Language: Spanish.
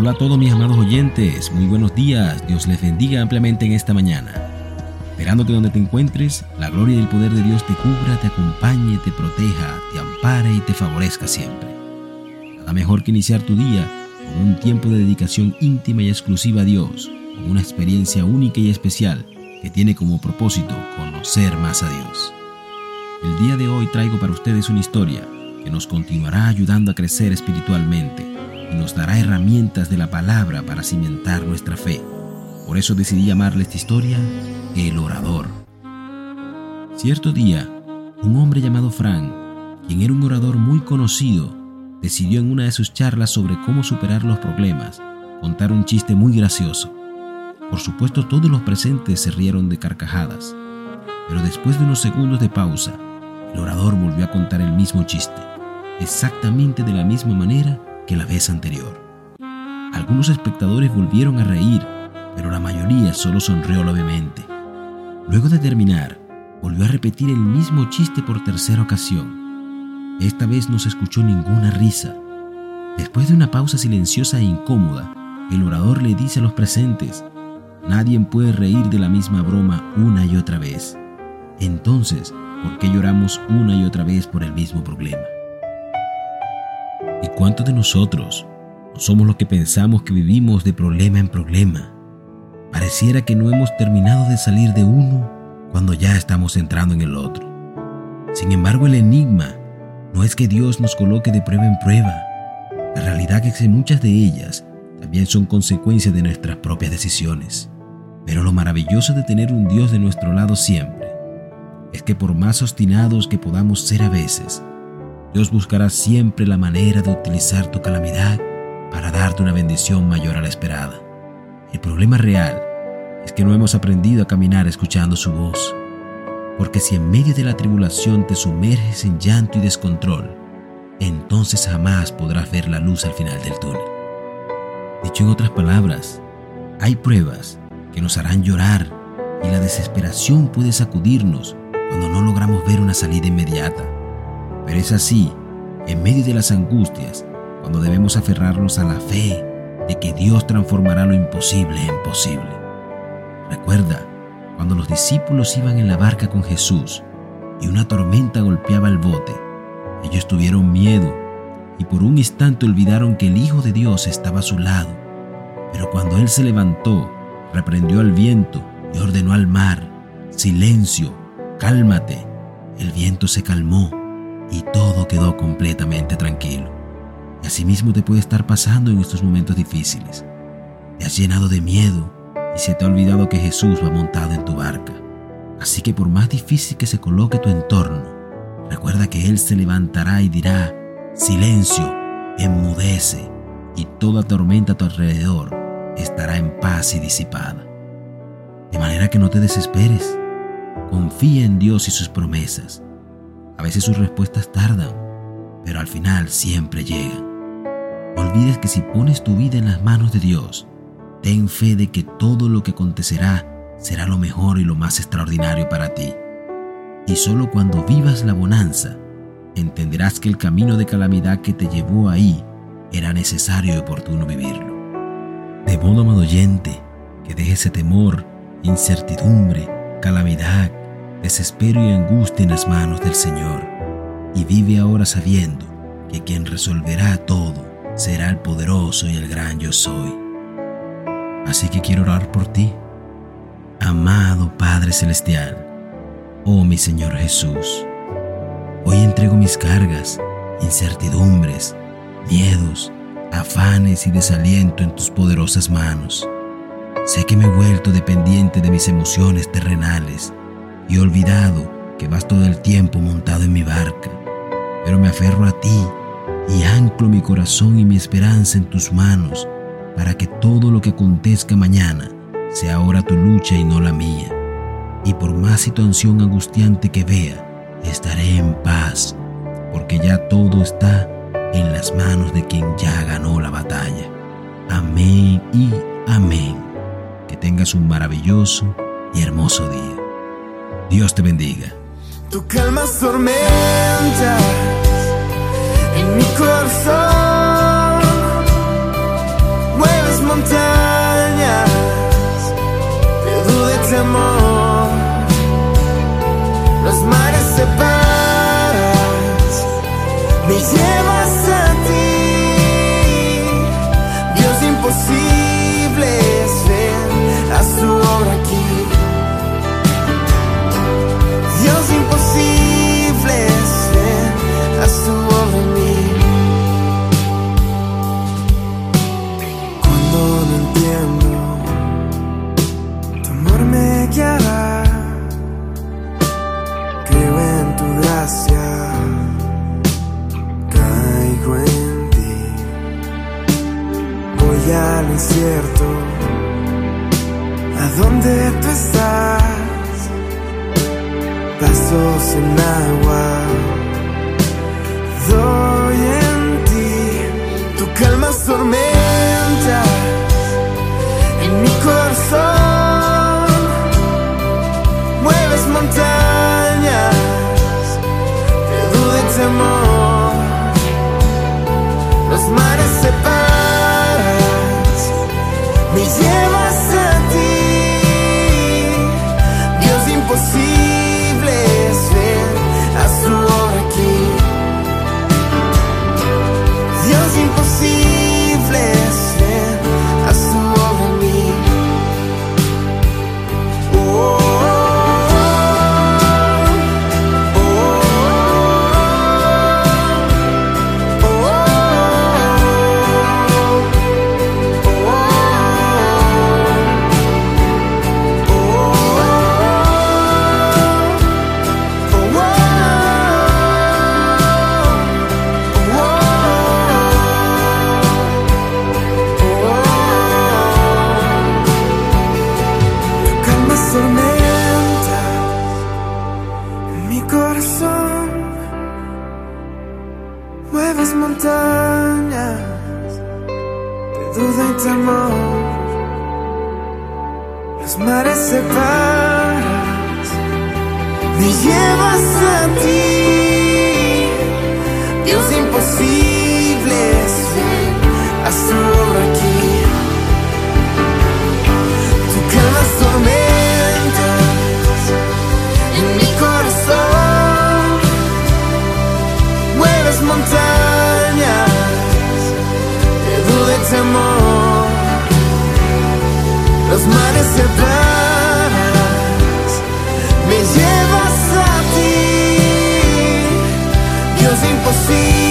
Hola a todos mis amados oyentes, muy buenos días, Dios les bendiga ampliamente en esta mañana. Esperando que donde te encuentres, la gloria y el poder de Dios te cubra, te acompañe, te proteja, te ampare y te favorezca siempre. Nada mejor que iniciar tu día con un tiempo de dedicación íntima y exclusiva a Dios, con una experiencia única y especial que tiene como propósito conocer más a Dios. El día de hoy traigo para ustedes una historia que nos continuará ayudando a crecer espiritualmente nos dará herramientas de la palabra para cimentar nuestra fe. Por eso decidí llamarle esta historia El Orador. Cierto día, un hombre llamado Frank, quien era un orador muy conocido, decidió en una de sus charlas sobre cómo superar los problemas contar un chiste muy gracioso. Por supuesto todos los presentes se rieron de carcajadas, pero después de unos segundos de pausa, el orador volvió a contar el mismo chiste, exactamente de la misma manera que la vez anterior. Algunos espectadores volvieron a reír, pero la mayoría solo sonrió levemente. Luego de terminar, volvió a repetir el mismo chiste por tercera ocasión. Esta vez no se escuchó ninguna risa. Después de una pausa silenciosa e incómoda, el orador le dice a los presentes, nadie puede reír de la misma broma una y otra vez. Entonces, ¿por qué lloramos una y otra vez por el mismo problema? ¿Y cuántos de nosotros no somos los que pensamos que vivimos de problema en problema? Pareciera que no hemos terminado de salir de uno cuando ya estamos entrando en el otro. Sin embargo, el enigma no es que Dios nos coloque de prueba en prueba. La realidad es que muchas de ellas también son consecuencias de nuestras propias decisiones. Pero lo maravilloso de tener un Dios de nuestro lado siempre es que por más obstinados que podamos ser a veces, Dios buscará siempre la manera de utilizar tu calamidad para darte una bendición mayor a la esperada. El problema real es que no hemos aprendido a caminar escuchando su voz. Porque si en medio de la tribulación te sumerges en llanto y descontrol, entonces jamás podrás ver la luz al final del túnel. Dicho en otras palabras, hay pruebas que nos harán llorar y la desesperación puede sacudirnos cuando no logramos ver una salida inmediata. Pero es así, en medio de las angustias, cuando debemos aferrarnos a la fe de que Dios transformará lo imposible en posible. Recuerda, cuando los discípulos iban en la barca con Jesús y una tormenta golpeaba el bote, ellos tuvieron miedo y por un instante olvidaron que el Hijo de Dios estaba a su lado. Pero cuando Él se levantó, reprendió al viento y ordenó al mar, silencio, cálmate. El viento se calmó y todo quedó completamente tranquilo. Y asimismo te puede estar pasando en estos momentos difíciles. Te has llenado de miedo y se te ha olvidado que Jesús va montado en tu barca. Así que por más difícil que se coloque tu entorno, recuerda que Él se levantará y dirá, silencio, enmudece, y toda tormenta a tu alrededor estará en paz y disipada. De manera que no te desesperes, confía en Dios y sus promesas a veces sus respuestas tardan, pero al final siempre llegan. Olvides que si pones tu vida en las manos de Dios, ten fe de que todo lo que acontecerá será lo mejor y lo más extraordinario para ti. Y solo cuando vivas la bonanza, entenderás que el camino de calamidad que te llevó ahí era necesario y oportuno vivirlo. De modo, amado oyente, que deje ese temor, incertidumbre, calamidad, desespero y angustia en las manos del Señor, y vive ahora sabiendo que quien resolverá todo será el poderoso y el gran yo soy. Así que quiero orar por ti, amado Padre Celestial, oh mi Señor Jesús. Hoy entrego mis cargas, incertidumbres, miedos, afanes y desaliento en tus poderosas manos. Sé que me he vuelto dependiente de mis emociones terrenales y olvidado que vas todo el tiempo montado en mi barca, pero me aferro a ti y anclo mi corazón y mi esperanza en tus manos para que todo lo que acontezca mañana sea ahora tu lucha y no la mía. Y por más situación angustiante que vea, estaré en paz, porque ya todo está en las manos de quien ya ganó la batalla. Amén y amén. Que tengas un maravilloso y hermoso día. Dios te bendiga. Tú calmas tormentas en mi corazón, mueves montañas. en agua. Doy en ti tu calma tormenta. corazón mueves montañas de duda y temor. Los mares separas, me llevas a ti. manos separadas me llevas a ti, Dios imposible.